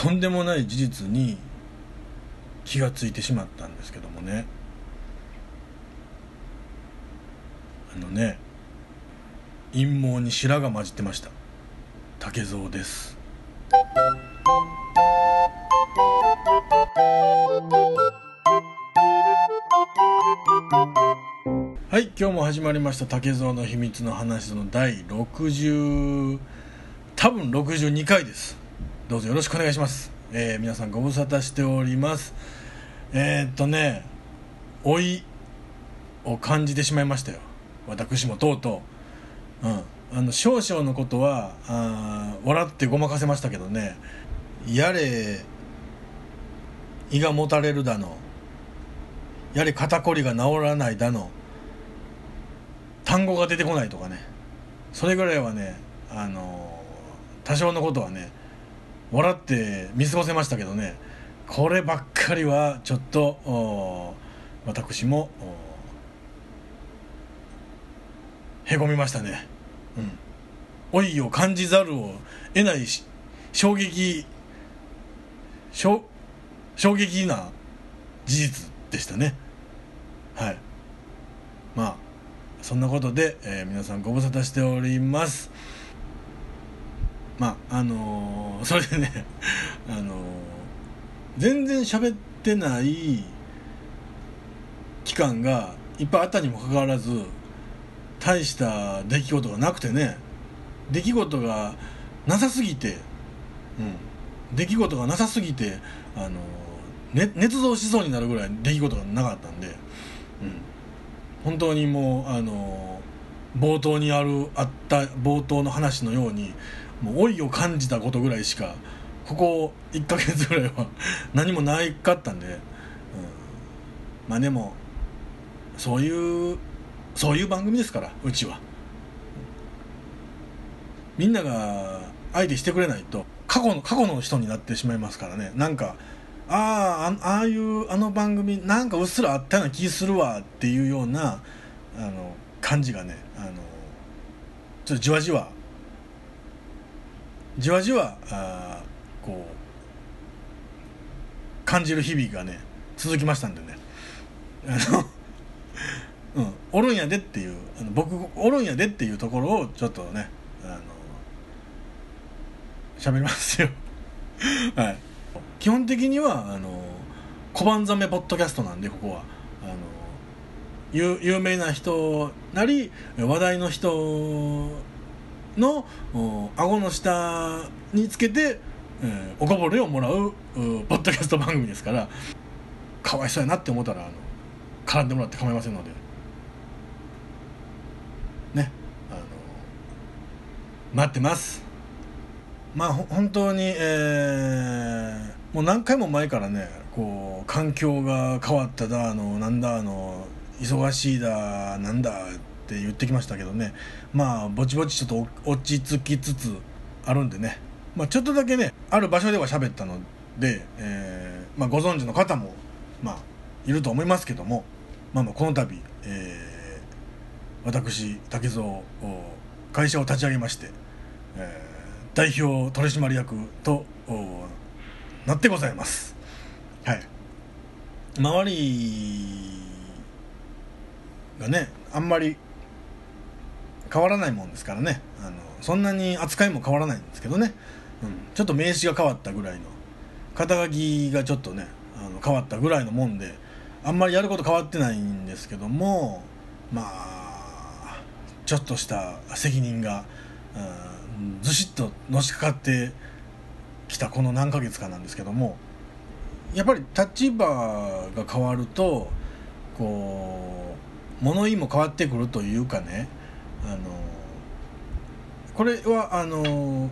とんでもない事実に気がついてしまったんですけどもね。あのね陰謀に白が混じってました。竹蔵です。はい今日も始まりました。竹蔵の秘密の話の第60多分62回です。どうぞよろしくお願いします、えー皆さんご無沙汰しております。えー、っとね老いを感じてしまいましたよ。私もとうとう。うん。あの少々のことはあ笑ってごまかせましたけどね。やれ胃がもたれるだの。やれ肩こりが治らないだの。単語が出てこないとかね。それぐらいはねあの多少のことはね笑って見過ごせましたけどね。こればっかりはちょっと私もへこみましたね。うん。老いを感じざるを得ないし衝撃衝衝撃な事実でしたね。はい。まあそんなことで、えー皆さんご無沙汰しております。まああのーそれでねあのー全然喋ってない期間がいっぱいあったにもかかわらず大した出来事がなくてね出来事がなさすぎて、うん、出来事がなさすぎて、あのね、捏造しそうになるぐらい出来事がなかったんで、うん、本当にもう、あの冒頭にあるあった冒頭の話のようにもう老いを感じたことぐらいしかここ1ヶ月ぐらいは 何もないかったんで、うん、まあでもそういうそういう番組ですからうちは。みんなが相手してくれないと過去の過去の人になってしまいますからねなんかああああいうあの番組なんかうっすらあったような気するわっていうようなあの感じがねあのちょっとじわじわじわじわあこう感じる日々がね続きましたんでね。あの うん、おるんやでっていうあの僕おるんやでっていうところをちょっとねあの喋りますよ。はい。基本的にはあの小判ザメポッドキャストなんでここは。あの有有名な人なり話題の人の顎の下につけて、えーおこぼれをもらううポッドキャスト番組ですからかわいそうやなって思ったらあの絡んでもらって構いませんので。ね。あの待ってます。まあ本当に、えーもう何回も前からねこう環境が変わっただあのなんだあの忙しいだなんだってって言ってきましたけどねまあぼちぼちちょっと落ち着きつつあるんでね、まあ、ちょっとだけねある場所では喋ったので、えーまあ、ご存知の方もまあいると思いますけども、まあ、まあこの度、えー私竹蔵会社を立ち上げまして、えー代表取締役となってございます。はい。周りがねあんまり変わらないもんですからね。あのそんなに扱いも変わらないんですけどね、うん、ちょっと名刺が変わったぐらいの肩書きがちょっとねあの変わったぐらいのもんであんまりやること変わってないんですけどもまあちょっとした責任が、うん、ずしっとのしかかってきたこの何ヶ月かなんですけどもやっぱり立場が変わるとこう物言いも変わってくるというかねあのこれはあの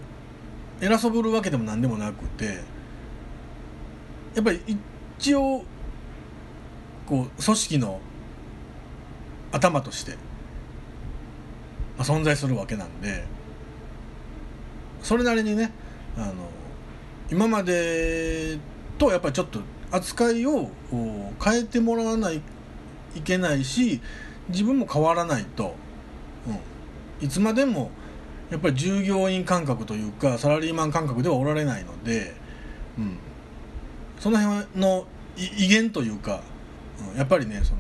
偉そぶるわけでも何でもなくてやっぱり一応こう組織の頭として、まあ、存在するわけなんでそれなりにねあの今までとやっぱりちょっと扱いを変えてもらわないいけないし自分も変わらないと、いつまでもやっぱり従業員感覚というかサラリーマン感覚ではおられないので、うん、その辺の威厳というか、うん、やっぱりねそ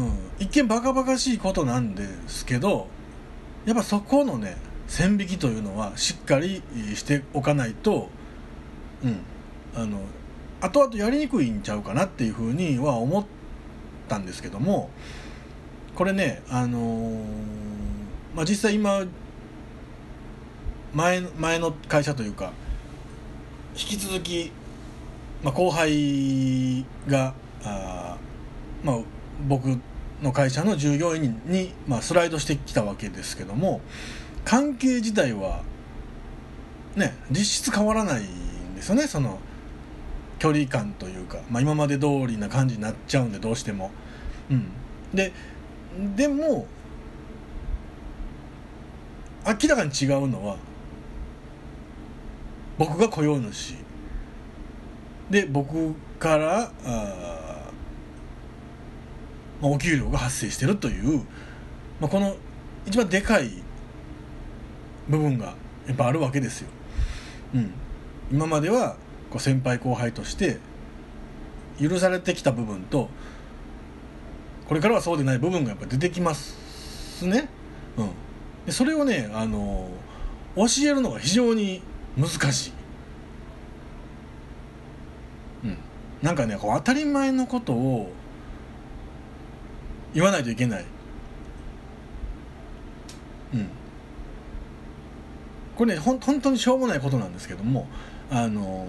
の、うん、一見バカバカしいことなんですけどやっぱそこのね線引きというのはしっかりしておかないと、うん、あの後々やりにくいんちゃうかなっていうふうには思ったんですけどもこれねあのー、まあ、実際今前前の会社というか引き続き、まあ、後輩があ、まあ、僕の会社の従業員に、まあ、スライドしてきたわけですけども関係自体はね実質変わらないんですよねその距離感というか、まあ、今まで通りな感じになっちゃうんでどうしても。うん、ででも明らかに違うのは僕が雇用主で僕からあ、まあ、お給料が発生してるという、まあ、この一番でかい部分がやっぱあるわけですよ。うん、今まではこう先輩後輩として許されてきた部分とこれからはそうでない部分がやっぱ出てきますね。うん、でそれをねあの教えるのが非常に難しい。うん、なんかねこう当たり前のことを言わないといけない。うん、これねほん本当にしょうもないことなんですけどもあの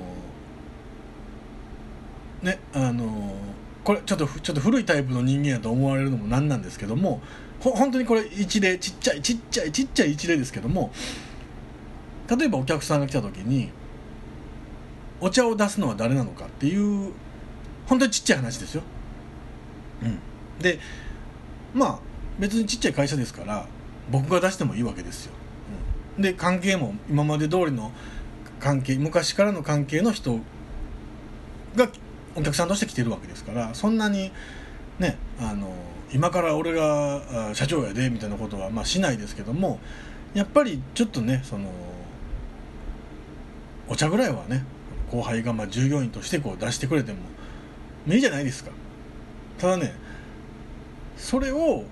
ねあのこれちょっとちょっと古いタイプの人間やと思われるのもなんなんですけどもほ本当にこれ一例ちっちゃいちっちゃいちっちゃい一例ですけども例えばお客さんが来た時にお茶を出すのは誰なのかっていう本当にちっちゃい話ですよ。うん、でまあ別にちっちゃい会社ですから僕が出してもいいわけですよ。うん、で関係も今まで通りの関係昔からの関係の人がお客さんとして来てるわけですからそんなにねあの今から俺が社長やでみたいなことはまあしないですけどもやっぱりちょっとねそのお茶ぐらいはね後輩がまあ従業員としてこう出してくれてもいいじゃないですか。ただねそれを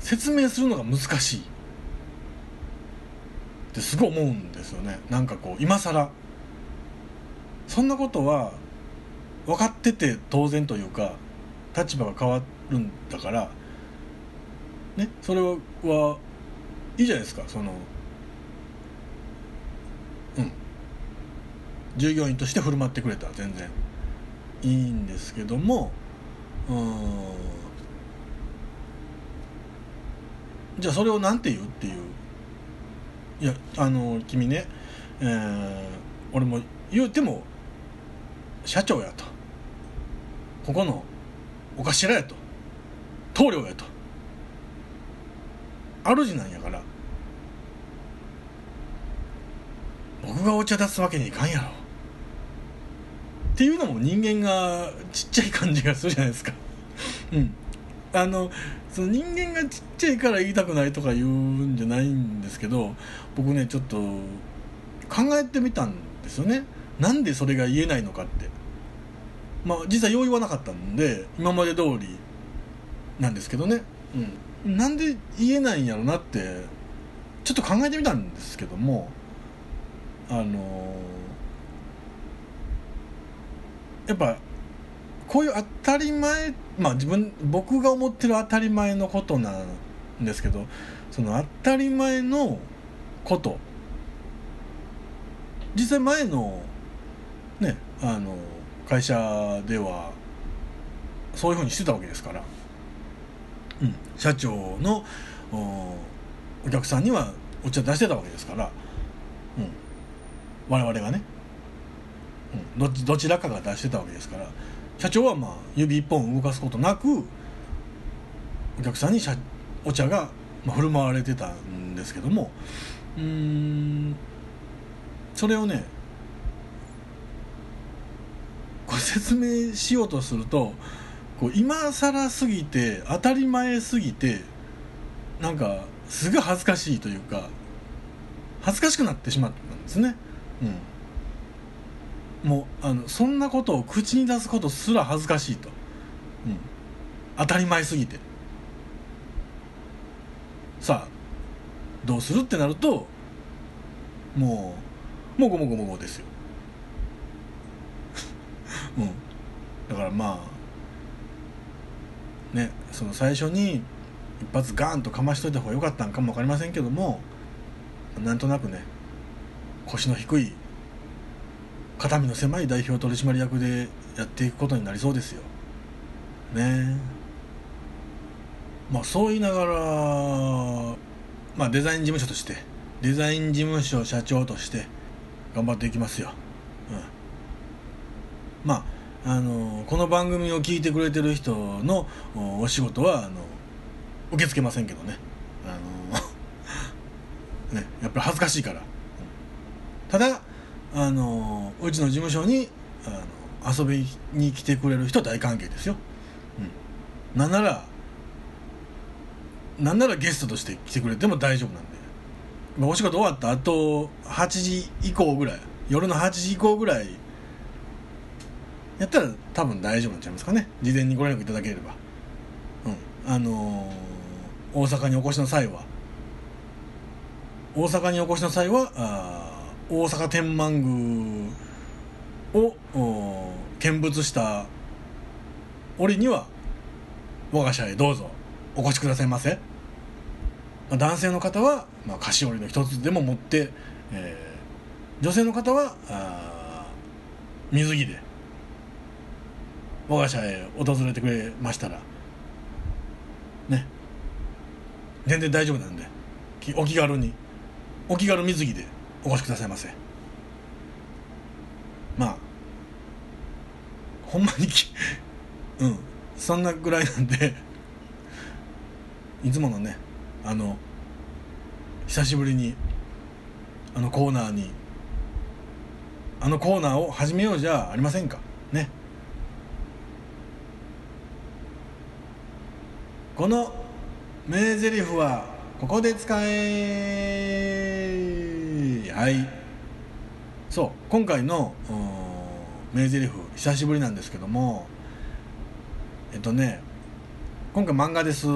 説明するのが難しい。ってすごい思うんですよね。なんかこう今更。そんなことは分かってて当然というか立場が変わるんだからねそれはいいじゃないですか。そのうん。従業員として振る舞ってくれた。ら全然。いいんですけどもうん。じゃあそれを何て言うっていう。いやあの君ね、えー、俺も言うても社長やと。ここのお頭やと。棟梁やと。主なんやから。僕がお茶出すわけにいかんやろ。っていうのも人間がちっちゃい感じがするじゃないですか。うん。あのその人間がちっちゃいから言いたくないとか言うんじゃないんですけど僕ねちょっと考えてみたんですよね。なんでそれが言えないのかって。まあ実際よう言わなかったんで今まで通りなんですけどね、うん、なんで言えないんやろなってちょっと考えてみたんですけどもあのー、やっぱこういう当たり前まあ自分僕が思ってる当たり前のことなんですけどその当たり前のこと。実際前のねあの会社ではそういうふうにしてたわけですから、うん、社長のお客さんにはお茶出してたわけですから、うん、我々がね、うん、どどちらかが出してたわけですから。社長はまあ指一本動かすことなくお客さんにお茶が、まあ、振る舞われてたんですけども。うん。それをねこう説明しようとするとこう今更すぎて当たり前すぎてなんかすごい恥ずかしいというか恥ずかしくなってしまったんですね。うん。もうあのそんなことを口に出すことすら恥ずかしいと、うん、当たり前すぎて。さあどうするってなるともうもごもごもごですよ、うん、だからまあねその最初に一発ガーンとかましといた方が良かったんかも分かりませんけどもなんとなくね腰の低い肩身の狭い代表取締役でやっていくことになりそうですよ。ね。まあそう言いながら、まあ、デザイン事務所としてデザイン事務所社長として頑張っていきますよ、まああのこの番組を聞いてくれてる人のお仕事はあの受け付けませんけどね。あの ねやっぱり恥ずかしいから、ただあのうちの事務所にあの遊びに来てくれる人大歓迎ですよ、うん、なんならなんならゲストとして来てくれても大丈夫なんで。お仕事終わったあと8時以降ぐらい夜の8時以降ぐらいやったら多分大丈夫なんちゃいますかね。事前にご連絡いただければ。うん。あのー、大阪にお越しの際は。大阪にお越しの際はあ大阪天満宮を見物した折には我が社へどうぞお越しくださいませ、まあ、男性の方は、まあ、菓子折りの一つでも持って、えー、女性の方はあ水着で我が社へ訪れてくれましたらね。全然大丈夫なんでお気軽にお気軽水着でお越しくださいませ。まあほんまに うん。そんなぐらいなんでいつものねあの久しぶりにあのコーナーにあのコーナーを始めようじゃありませんか。ね。この名台詞はここで使えはい。そう。今回の名台詞久しぶりなんですけども。えっとね今回漫画です。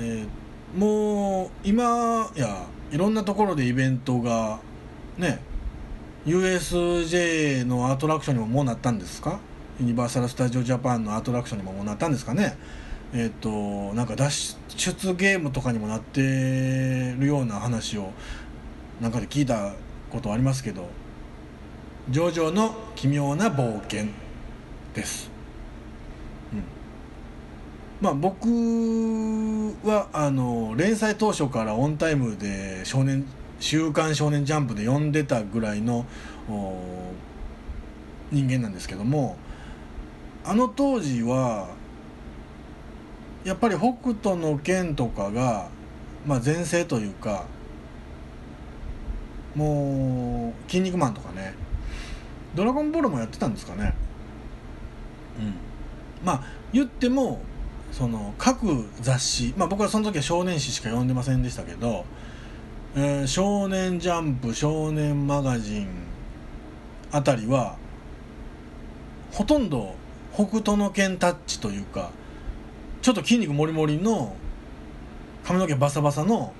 えー、もう今やいろんなところでイベントがね USJ のアトラクションにももうなったんですか？ユニバーサル・スタジオ・ジャパンのアトラクションにもなったんですかね。えっ、ー、となんか脱出ゲームとかにもなってるような話をなんかで聞いたことありますけど「ジョジョの奇妙な冒険」です、うん、まあ僕はあの連載当初からオンタイムで少年「週刊少年ジャンプ」で読んでたぐらいの人間なんですけどもあの当時はやっぱり北斗の拳とかが、まあ、前世というかもう「筋肉マン」とかね「ドラゴンボール」もやってたんですかね。うん。まあ言ってもその各雑誌、まあ、僕はその時は少年誌しか読んでませんでしたけど「えー、少年ジャンプ」「少年マガジン」あたりはほとんど北斗の拳タッチというかちょっと筋肉もりもりの髪の毛バサバサの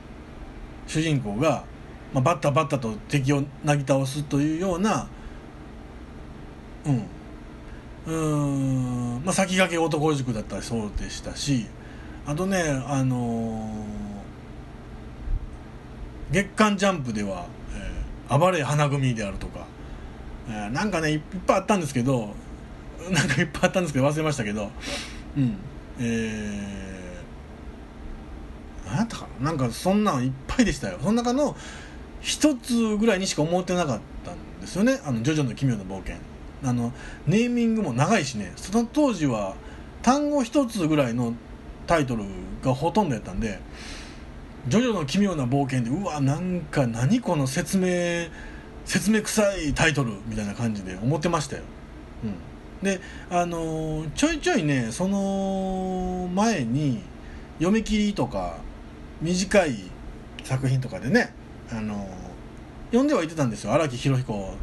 主人公が、まあ、バッタバッタと敵をなぎ倒すというようなうん。うん。まあ先駆け男塾だったりそうでしたしあとねあのー、月刊ジャンプでは「えー、暴れ花組」であるとか、えー、なんかねいっぱいあったんですけどなんかいっぱいあったんですけど忘れましたけど。うん。えー、何やったかななんかそんなんいっぱいでしたよ。その中の一つぐらいにしか思ってなかったんですよね「あのジョジョの奇妙な冒険」あのネーミングも長いしね。その当時は単語一つぐらいのタイトルがほとんどやったんで「ジョジョの奇妙な冒険で」うわなんか何この説明説明臭いタイトルみたいな感じで思ってましたよ、うん、であのちょいちょいねその前に読み切りとか短い作品とかでねあの読んではいてたんですよ。荒木宏彦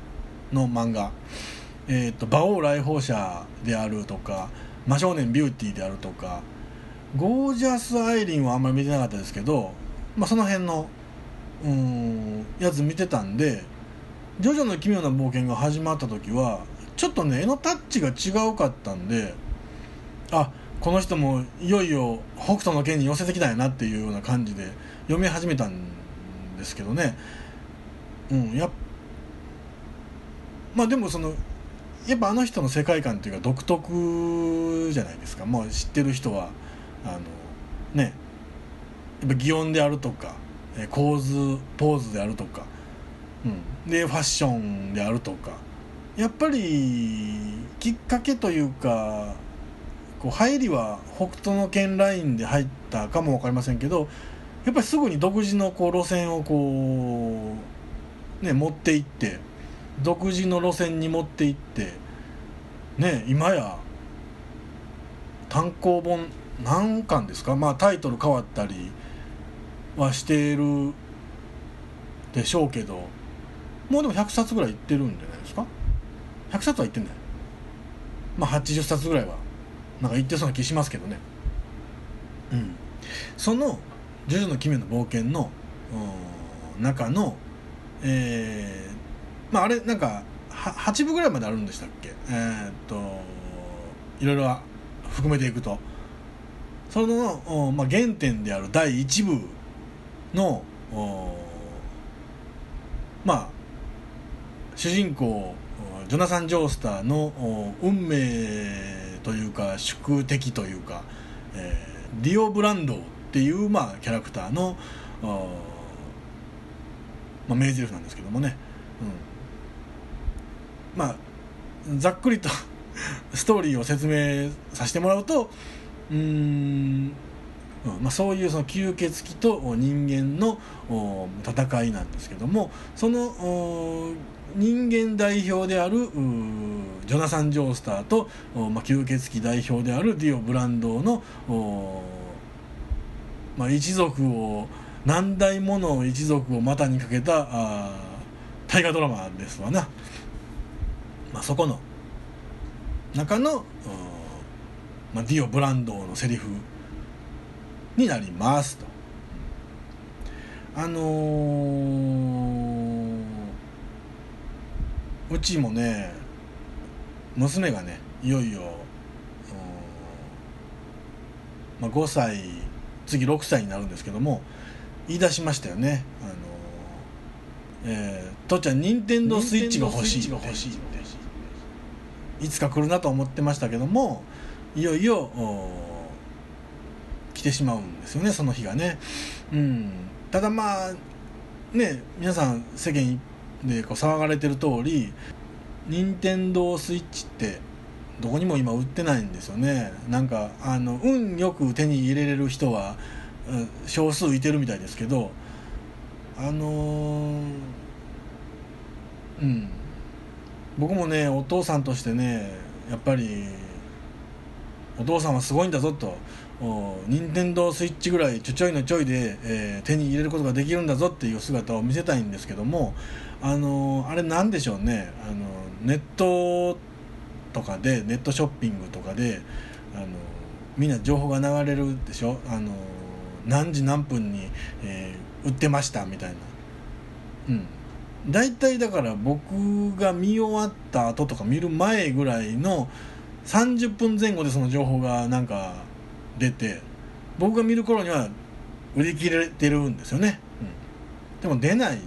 の漫画「えーと、馬王来訪者」であるとか「魔少年ビューティー」であるとか「ゴージャス・アイリン」はあんまり見てなかったですけど、まあ、その辺のうんやつ見てたんで「ジョジョの奇妙な冒険」が始まった時はちょっとね絵のタッチが違うかったんであこの人もいよいよ北斗の拳に寄せてきたんやなっていうような感じで読み始めたんですけどね。うんやまあでもそのやっぱあの人の世界観っていうか独特じゃないですか。もう知ってる人はあのねやっぱ擬音であるとか構図ポーズであるとか、うん、でファッションであるとか。やっぱりきっかけというかこう入りは北斗の拳ラインで入ったかも分かりませんけどやっぱりすぐに独自のこう路線をこう、ね、持っていって独自の路線に持っていってね今や単行本何巻ですか？まあタイトル変わったりはしているでしょうけどもうでも100冊ぐらいいってるんじゃないですか？冊はいってんだよ。まあ80冊ぐらいはなんか言ってそうな気しますけどね。うん。その「ジョジョの奇妙な冒険の」中のえー、まああれなんか8部ぐらいまであるんでしたっけ？えー、っといろいろは含めていくと。その、まあ、原点である第1部のまあ主人公ジョナサン・ジョースターの運命というか宿敵というか、えー、ディオ・ブランドっていう、まあ、キャラクターの、まあ、名台詞なんですけどもね、うん、まあざっくりと ストーリーを説明させてもらうとうんうんまあ、そういうその吸血鬼と人間の戦いなんですけどもその人間代表であるジョナサン・ジョースターと、まあ、吸血鬼代表であるディオ・ブランドの、まあ、一族を何代もの一族を股にかけた大河ドラマですわな、まあ、そこの中の、まあ、ディオ・ブランドのセリフになりますと。あのー、うちもね娘がねいよいよ、まあ、5歳次6歳になるんですけども言い出しましたよね「あの、えー、父ちゃん任天堂スイッチが欲しい」って。いつか来るなと思ってましたけどもいよいよ来てしまうんですよねその日がね、うん、ただまあね皆さん世間でこう騒がれてる通り任天堂スイッチってどこにも今売ってないんですよね。なんかあの運よく手に入れれる人は少数いてるみたいですけどあのー、うん。僕もねお父さんとしてねやっぱりお父さんはすごいんだぞと任天堂スイッチぐらいちょちょいのちょいで、えー、手に入れることができるんだぞっていう姿を見せたいんですけどもあの、あれなんでしょうね。あのネットとかでネットショッピングとかであのみんな情報が流れるでしょ？あの何時何分に、えー、売ってましたみたいな。うん。大体だから僕が見終わった後とか見る前ぐらいの30分前後でその情報がなんか出て僕が見る頃には売り切れてるんですよね、うん、でも出ない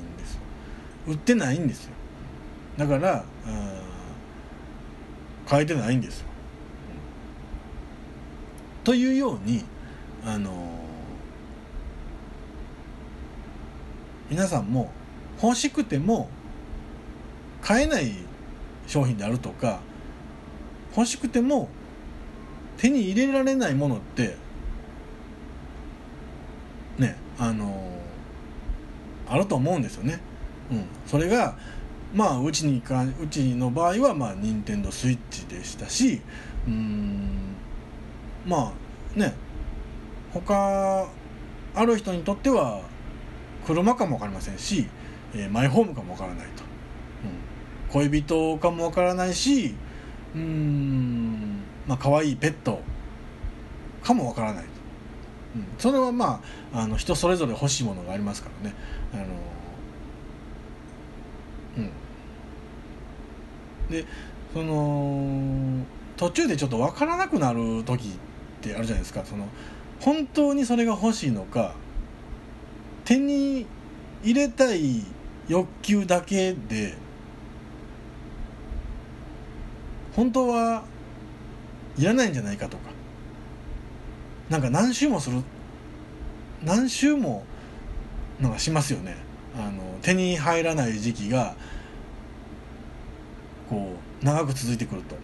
売ってないんですよだから変えてないんですよ、というようにあの、皆さんも欲しくても買えない商品であるとか欲しくても手に入れられないものってねあのあると思うんですよね。うん、それがまあうちにかうちの場合はまあ任天堂スイッチでしたしうん。まあね。他ある人にとっては車かも分かりませんしえーマイホームかもわからないと、うん、恋人かもわからないしうん。まあ可愛いペットかもわからないと、うん、それはまああの人それぞれ欲しいものがありますからね。あのうん。でその途中でちょっと分からなくなる時ってあるじゃないですか。その本当にそれが欲しいのか手に入れたい欲求だけで本当はいらないんじゃないかとか。なんか何周もする何周もなんかしますよね。あの手に入らない時期がこう長く続いてくると。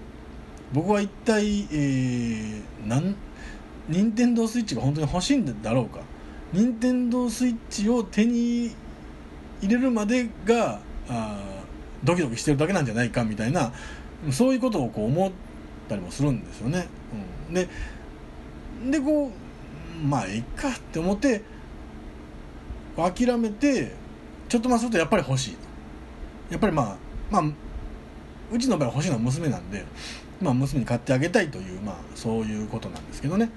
僕は一体、えー、なん任天堂スイッチが本当に欲しいんだろうか。任天堂スイッチを手に入れるまでがあドキドキしてるだけなんじゃないかみたいなそういうことをこう思ったりもするんですよね。うん、ででこうまあいいかって思って諦めてちょっとまあするとやっぱり欲しいやっぱりまあまあうちの場合欲しいのは娘なんで、まあ、娘に買ってあげたいという、まあ、そういうことなんですけどね。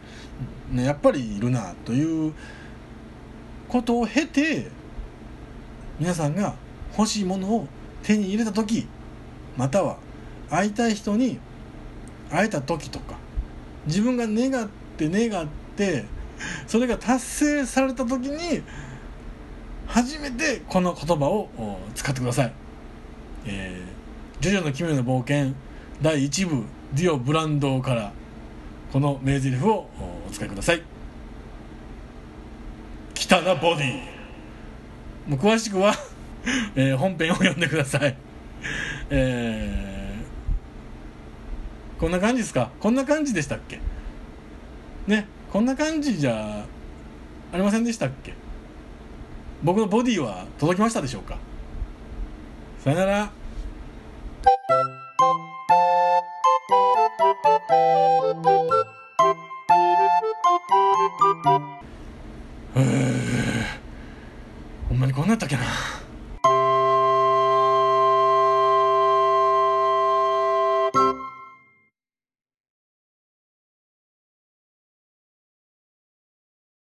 ねやっぱりいるなということを経て皆さんが欲しいものを手に入れた時または会いたい人に会えた時とか自分が願って願ってそれが達成された時に初めてこの言葉を使ってください。えージョジョの奇妙な冒険第1部ディオ・ブランドからこの名台詞をお使いください。汚なボディ。もう詳しくは、えー本編を読んでください。えーこんな感じですか？こんな感じでしたっけ？ねこんな感じじゃありませんでしたっけ？僕のボディは届きましたでしょうか？さよなら。